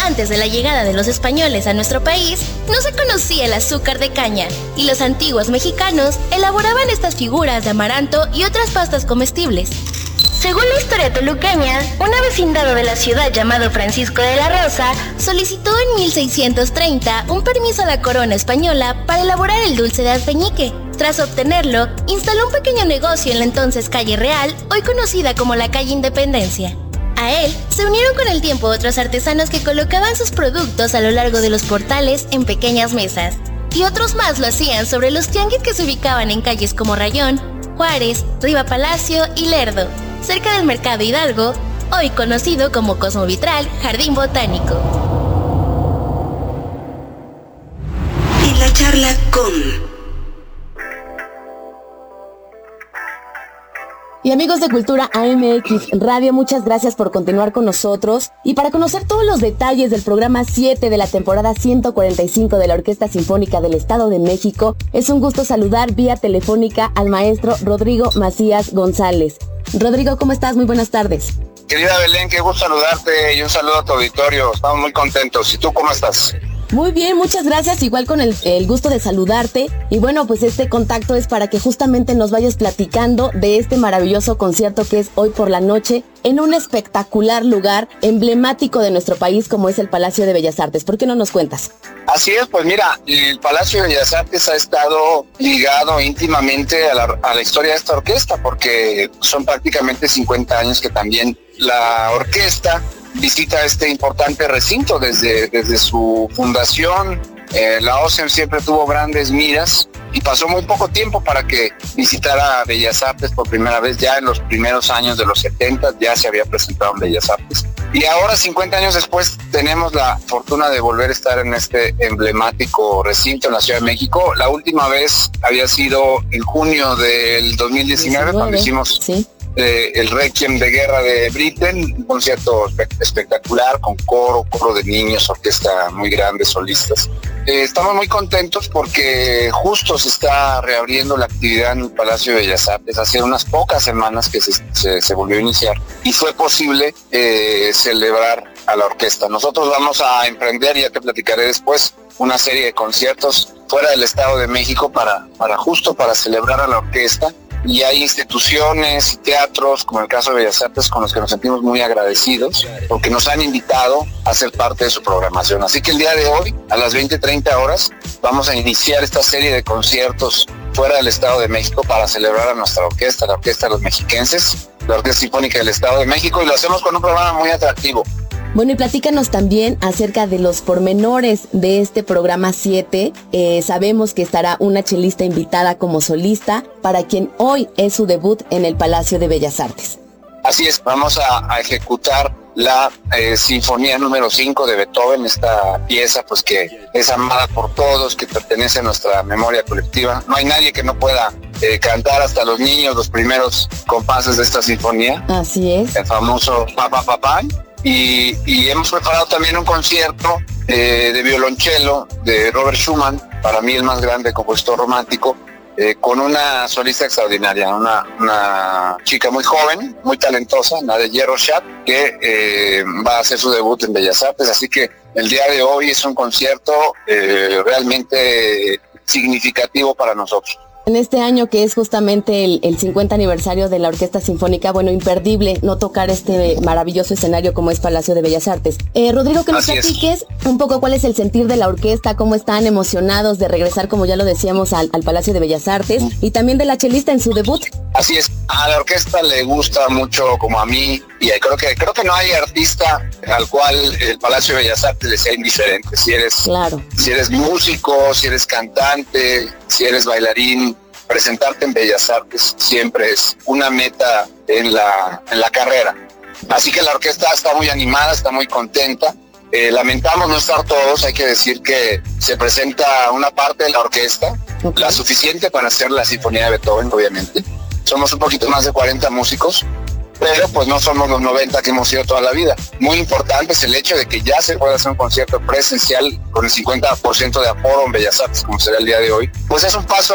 Antes de la llegada de los españoles a nuestro país, no se conocía el azúcar de caña, y los antiguos mexicanos elaboraban estas figuras de amaranto y otras pastas comestibles. Según la historia toluqueña, una vecindad de la ciudad llamado Francisco de la Rosa solicitó en 1630 un permiso a la corona española para elaborar el dulce de alfeñique. Tras obtenerlo, instaló un pequeño negocio en la entonces calle Real, hoy conocida como la calle Independencia. A él se unieron con el tiempo otros artesanos que colocaban sus productos a lo largo de los portales en pequeñas mesas. Y otros más lo hacían sobre los tianguis que se ubicaban en calles como Rayón, Juárez, Riva Palacio y Lerdo, cerca del Mercado Hidalgo, hoy conocido como Cosmovitral Jardín Botánico. En la charla con amigos de Cultura AMX Radio, muchas gracias por continuar con nosotros. Y para conocer todos los detalles del programa 7 de la temporada 145 de la Orquesta Sinfónica del Estado de México, es un gusto saludar vía telefónica al maestro Rodrigo Macías González. Rodrigo, ¿cómo estás? Muy buenas tardes. Querida Belén, qué gusto saludarte y un saludo a tu auditorio. Estamos muy contentos. ¿Y tú cómo estás? Muy bien, muchas gracias. Igual con el, gusto de saludarte. Y bueno, pues este contacto es para que justamente nos vayas platicando de este maravilloso concierto que es hoy por la noche en un espectacular lugar emblemático de nuestro país como es el Palacio de Bellas Artes. ¿Por qué no nos cuentas? Así es, pues mira, el Palacio de Bellas Artes ha estado ligado íntimamente a la, historia de esta orquesta porque son prácticamente 50 años que también la orquesta visita este importante recinto desde, desde su fundación. Eh, la OCEM siempre tuvo grandes miras y pasó muy poco tiempo para que visitara Bellas Artes por primera vez. Ya en los primeros años de los 70 ya se había presentado en Bellas Artes. Y ahora, 50 años después, tenemos la fortuna de volver a estar en este emblemático recinto en la Ciudad de México. La última vez había sido en junio del 2019, cuando hicimos el Requiem de Guerra de Britain, un concierto espectacular con coro, coro de niños, orquesta muy grande, solistas. Eh, estamos muy contentos porque justo se está reabriendo la actividad en el Palacio de Bellas Artes. Hace unas pocas semanas que se, volvió a iniciar y fue posible eh, celebrar a la orquesta. Nosotros vamos a emprender, ya te platicaré después, una serie de conciertos fuera del Estado de México para, para justo para celebrar a la orquesta y hay instituciones y teatros, como el caso de Bellas Artes, con los que nos sentimos muy agradecidos, porque nos han invitado a ser parte de su programación. Así que el día de hoy, a las 20.30 horas, vamos a iniciar esta serie de conciertos fuera del Estado de México para celebrar a nuestra orquesta, la Orquesta de los Mexiquenses, la Orquesta Sinfónica del Estado de México, y lo hacemos con un programa muy atractivo. Bueno, y platícanos también acerca de los pormenores de este programa 7. Eh, sabemos que estará una chelista invitada como solista, para quien hoy es su debut en el Palacio de Bellas Artes. Así es, vamos a, ejecutar la eh, Sinfonía número 5 de Beethoven, esta pieza pues que es amada por todos, que pertenece a nuestra memoria colectiva. No hay nadie que no pueda eh, cantar hasta los niños los primeros compases de esta sinfonía. Así es. El famoso Papá Papá y, hemos preparado también un concierto eh, de violonchelo de Robert Schumann, para mí el más grande compositor romántico, eh, con una solista extraordinaria, una, chica muy joven, muy talentosa, Nadia Rochat, que eh, va a hacer su debut en Bellas Artes. Así que el día de hoy es un concierto realmente significativo para nosotros. En este año que es justamente el, 50 aniversario de la Orquesta Sinfónica, bueno, imperdible no tocar este maravilloso escenario como es Palacio de Bellas Artes. Eh, Rodrigo, que nos platiques un poco cuál es el sentir de la orquesta, cómo están emocionados de regresar, como ya lo decíamos, al, Palacio de Bellas Artes y también de la chelista en su debut. Así es, a la orquesta le gusta mucho como a mí y creo que creo que no hay artista al cual el Palacio de Bellas Artes le sea indiferente. Si eres, claro. si eres músico, si eres cantante, si eres bailarín, presentarte en Bellas Artes siempre es una meta en la, en la carrera. Así que la orquesta está muy animada, está muy contenta. Eh, lamentamos no estar todos, hay que decir que se presenta una parte de la orquesta, la suficiente para hacer la Sinfonía de Beethoven, obviamente. Somos un poquito más de 40 músicos, pero pues no somos los 90 que hemos sido toda la vida. Muy importante es el hecho de que ya se puede hacer un concierto presencial con el 50% de aforo en Bellas Artes, como será el día de hoy. Pues es un paso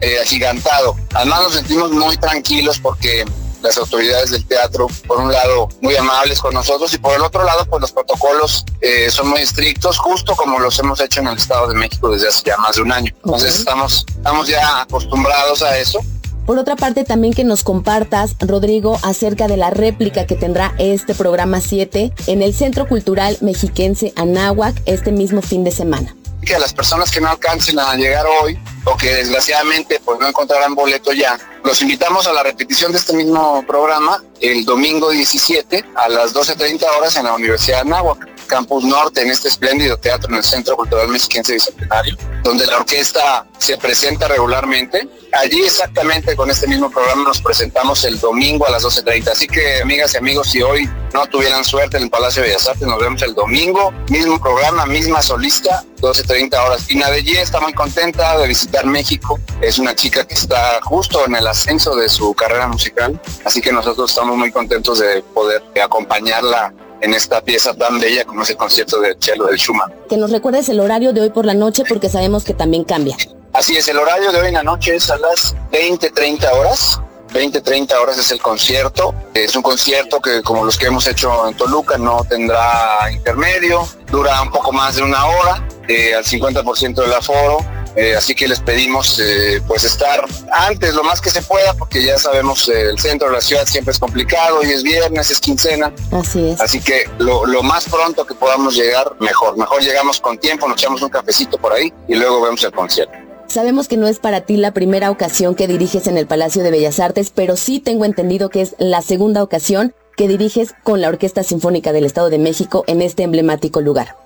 eh, agigantado. Además nos sentimos muy tranquilos porque las autoridades del teatro, por un lado, muy amables con nosotros y por el otro lado, pues los protocolos eh, son muy estrictos, justo como los hemos hecho en el Estado de México desde hace ya más de un año. Entonces estamos, estamos ya acostumbrados a eso por otra parte, también que nos compartas, Rodrigo, acerca de la réplica que tendrá este programa 7 en el Centro Cultural Mexiquense Anáhuac este mismo fin de semana. Que a las personas que no alcancen a llegar hoy o que desgraciadamente pues no encontrarán boleto ya, los invitamos a la repetición de este mismo programa el domingo 17 a las 12.30 horas en la Universidad de Anáhuac. Campus Norte, en este espléndido teatro en el Centro Cultural Mexiquense Bicentenario, donde la orquesta se presenta regularmente. Allí exactamente con este mismo programa nos presentamos el domingo a las 12.30. Así que amigas y amigos, si hoy no tuvieran suerte en el Palacio de Bellas Artes, nos vemos el domingo, mismo programa, misma solista, 12.30 horas. Y Nadellí está muy contenta de visitar México. Es una chica que está justo en el ascenso de su carrera musical. Así que nosotros estamos muy contentos de poder acompañarla en esta pieza tan bella como es el concierto de cello del Schumann. Que nos recuerdes el horario de hoy por la noche porque sabemos que también cambia. Así es, el horario de hoy en la noche es a las 20, 30 horas. 20, 30 horas es el concierto. Es un concierto que como los que hemos hecho en Toluca no tendrá intermedio. Dura un poco más de una hora, eh, al 50% del aforo eh, así que les pedimos eh, pues estar antes lo más que se pueda porque ya sabemos eh, el centro de la ciudad siempre es complicado y es viernes, es quincena. Así es. Así que lo, lo, más pronto que podamos llegar, mejor. Mejor llegamos con tiempo, nos echamos un cafecito por ahí y luego vemos el concierto. Sabemos que no es para ti la primera ocasión que diriges en el Palacio de Bellas Artes, pero sí tengo entendido que es la segunda ocasión que diriges con la Orquesta Sinfónica del Estado de México en este emblemático lugar.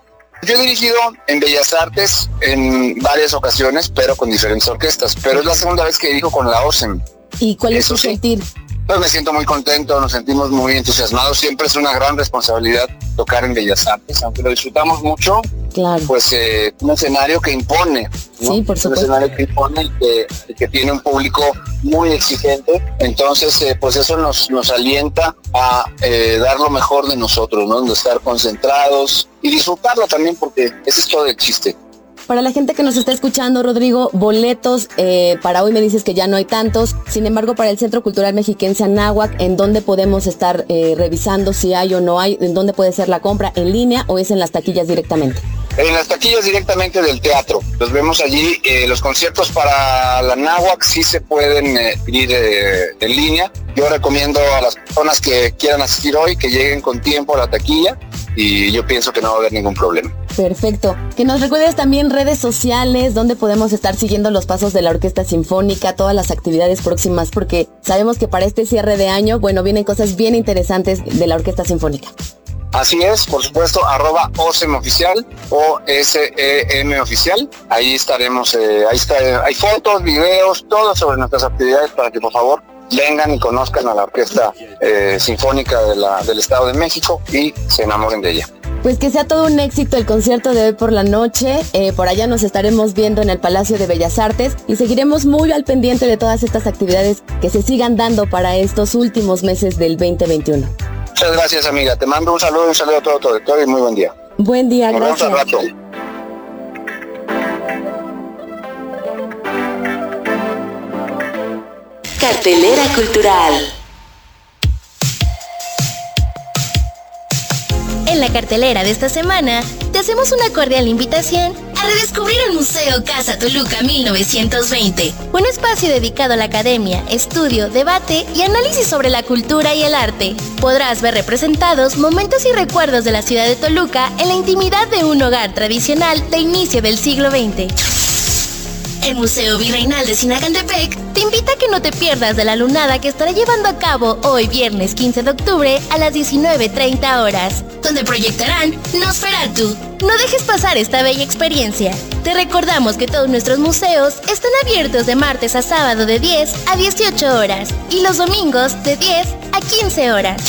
Yo he dirigido en Bellas Artes en varias ocasiones, pero con diferentes orquestas, pero es la segunda vez que dirijo con la OSEM. ¿Y cuál es su sentir? Pues me siento muy contento, nos sentimos muy entusiasmados. Siempre es una gran responsabilidad tocar en Bellas Artes, aunque lo disfrutamos mucho. Claro. Pues eh, un escenario que impone. Sí, por supuesto. Un escenario que impone y que, tiene un público muy exigente. Entonces, eh, pues eso nos, nos alienta a eh, dar lo mejor de nosotros, ¿no? De estar concentrados y disfrutarlo también, porque ese es todo el chiste. Para la gente que nos está escuchando, Rodrigo, boletos, eh, para hoy me dices que ya no hay tantos. Sin embargo, para el Centro Cultural Mexiquense Anáhuac, ¿en dónde podemos estar eh, revisando si hay o no hay? ¿En dónde puede ser la compra? ¿En línea o es en las taquillas directamente? En las taquillas directamente del teatro. Los vemos allí. Eh, los conciertos para la Náhuac sí se pueden ir en línea. Yo recomiendo a las personas que quieran asistir hoy que lleguen con tiempo a la taquilla y yo pienso que no va a haber ningún problema. Perfecto. Que nos recuerdes también redes sociales donde podemos estar siguiendo los pasos de la Orquesta Sinfónica, todas las actividades próximas, porque sabemos que para este cierre de año, bueno, vienen cosas bien interesantes de la Orquesta Sinfónica. Así es, por supuesto, arroba OSEM oficial o SEM oficial. Ahí estaremos, eh, ahí está, hay fotos, videos, todo sobre nuestras actividades para que por favor vengan y conozcan a la Orquesta eh, Sinfónica del Estado de México y se enamoren de ella. Pues que sea todo un éxito el concierto de hoy por la noche. Eh, por allá nos estaremos viendo en el Palacio de Bellas Artes y seguiremos muy al pendiente de todas estas actividades que se sigan dando para estos últimos meses del 2021. Muchas gracias, amiga. Te mando un saludo, un saludo a todo, todo y muy buen día. Buen día, Nos gracias. Vemos al rato. Cartelera Cultural. En la cartelera de esta semana, te hacemos una cordial invitación a redescubrir el Museo Casa Toluca 1920, un espacio dedicado a la academia, estudio, debate y análisis sobre la cultura y el arte. Podrás ver representados momentos y recuerdos de la ciudad de Toluca en la intimidad de un hogar tradicional de inicio del siglo XX. El Museo Virreinal de Sinagantepec te invita a que no te pierdas de la lunada que estará llevando a cabo hoy viernes 15 de octubre a las 19.30 horas, donde proyectarán Nosferatu. No dejes pasar esta bella experiencia. Te recordamos que todos nuestros museos están abiertos de martes a sábado de 10 a 18 horas y los domingos de 10 a 15 horas.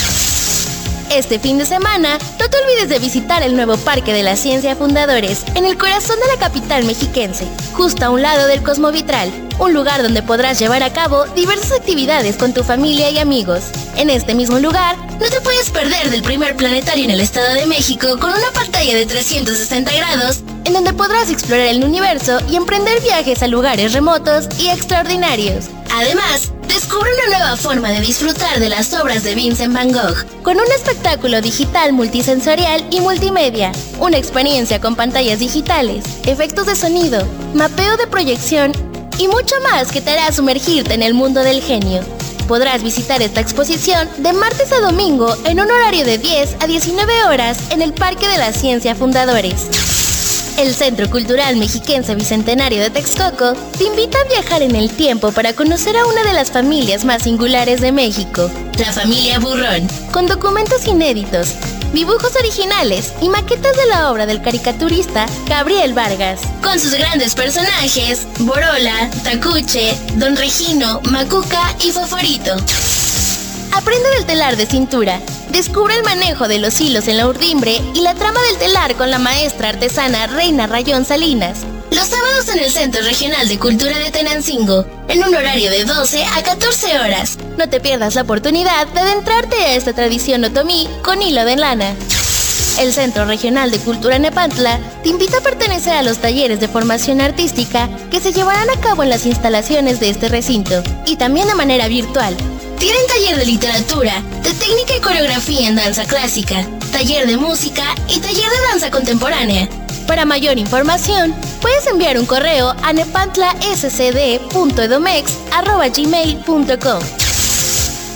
Este fin de semana, no te olvides de visitar el nuevo Parque de la Ciencia Fundadores, en el corazón de la capital mexiquense, justo a un lado del Cosmovitral, un lugar donde podrás llevar a cabo diversas actividades con tu familia y amigos. En este mismo lugar, no te puedes perder del primer planetario en el Estado de México con una pantalla de 360 grados, en donde podrás explorar el universo y emprender viajes a lugares remotos y extraordinarios. Además, una nueva forma de disfrutar de las obras de Vincent Van Gogh, con un espectáculo digital multisensorial y multimedia, una experiencia con pantallas digitales, efectos de sonido, mapeo de proyección y mucho más que te hará sumergirte en el mundo del genio. Podrás visitar esta exposición de martes a domingo en un horario de 10 a 19 horas en el Parque de la Ciencia Fundadores. El Centro Cultural Mexiquense Bicentenario de Texcoco te invita a viajar en el tiempo para conocer a una de las familias más singulares de México, la familia Burrón, con documentos inéditos, dibujos originales y maquetas de la obra del caricaturista Gabriel Vargas, con sus grandes personajes, Borola, Tacuche, Don Regino, Macuca y Foforito. Aprende del telar de cintura. Descubre el manejo de los hilos en la urdimbre y la trama del telar con la maestra artesana Reina Rayón Salinas. Los sábados en el Centro Regional de Cultura de Tenancingo, en un horario de 12 a 14 horas. No te pierdas la oportunidad de adentrarte a esta tradición otomí con hilo de lana. El Centro Regional de Cultura Nepantla te invita a pertenecer a los talleres de formación artística que se llevarán a cabo en las instalaciones de este recinto y también de manera virtual. Tienen taller de literatura, de técnica y coreografía en danza clásica, taller de música y taller de danza contemporánea. Para mayor información, puedes enviar un correo a nepantlascd.edomex.gmail.com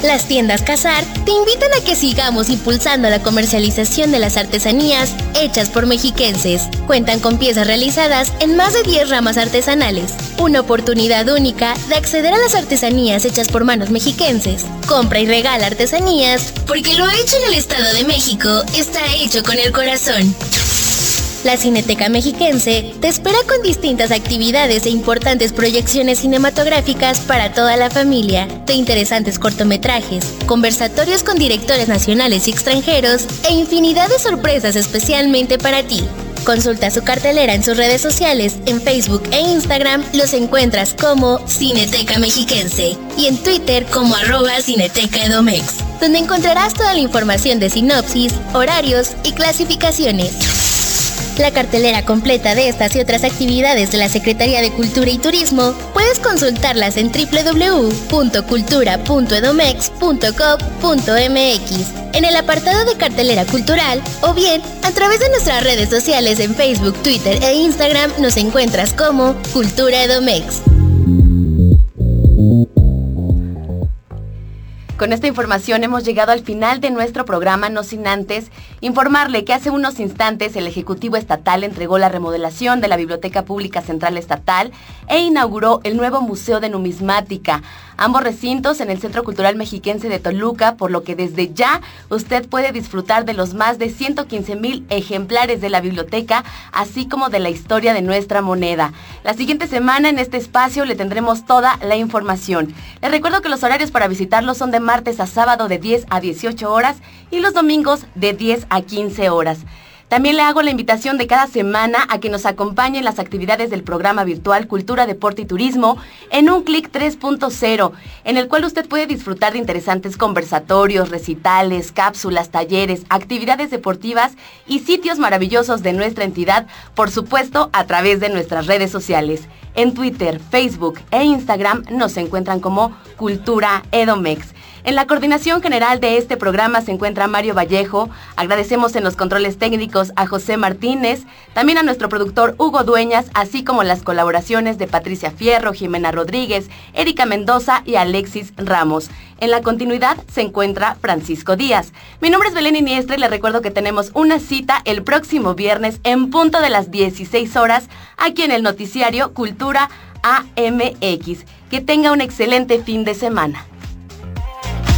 Las tiendas Casar te invitan a que sigamos impulsando la comercialización de las artesanías hechas por mexiquenses. Cuentan con piezas realizadas en más de 10 ramas artesanales. Una oportunidad única de acceder a las artesanías hechas por manos mexiquenses. Compra y regala artesanías porque lo hecho en el Estado de México está hecho con el corazón. La Cineteca Mexiquense te espera con distintas actividades e importantes proyecciones cinematográficas para toda la familia, de interesantes cortometrajes, conversatorios con directores nacionales y extranjeros e infinidad de sorpresas especialmente para ti. Consulta su cartelera en sus redes sociales, en Facebook e Instagram los encuentras como Cineteca Mexiquense y en Twitter como arroba Cineteca Edomex, donde encontrarás toda la información de sinopsis, horarios y clasificaciones. La cartelera completa de estas y otras actividades de la Secretaría de Cultura y Turismo puedes consultarlas en www.cultura.edomex.gov.mx en el apartado de cartelera cultural o bien a través de nuestras redes sociales en Facebook, Twitter e Instagram nos encuentras como Cultura Edomex. Con esta información hemos llegado al final de nuestro programa, no sin antes informarle que hace unos instantes el Ejecutivo Estatal entregó la remodelación de la Biblioteca Pública Central Estatal e inauguró el nuevo Museo de Numismática, ambos recintos en el Centro Cultural Mexiquense de Toluca, por lo que desde ya usted puede disfrutar de los más de 115 mil ejemplares de la biblioteca, así como de la historia de nuestra moneda. La siguiente semana en este espacio le tendremos toda la información. Les recuerdo que los horarios para visitarlo son de martes a sábado de 10 a 18 horas y los domingos de 10 a 15 horas. También le hago la invitación de cada semana a que nos acompañe en las actividades del programa virtual Cultura, Deporte y Turismo en un clic 3.0, en el cual usted puede disfrutar de interesantes conversatorios, recitales, cápsulas, talleres, actividades deportivas y sitios maravillosos de nuestra entidad, por supuesto a través de nuestras redes sociales. En Twitter, Facebook e Instagram nos encuentran como Cultura Edomex. En la coordinación general de este programa se encuentra Mario Vallejo. Agradecemos en los controles técnicos a José Martínez, también a nuestro productor Hugo Dueñas, así como las colaboraciones de Patricia Fierro, Jimena Rodríguez, Erika Mendoza y Alexis Ramos. En la continuidad se encuentra Francisco Díaz. Mi nombre es Belén Iniestre y le recuerdo que tenemos una cita el próximo viernes en punto de las 16 horas aquí en el noticiario Cultura AMX. Que tenga un excelente fin de semana.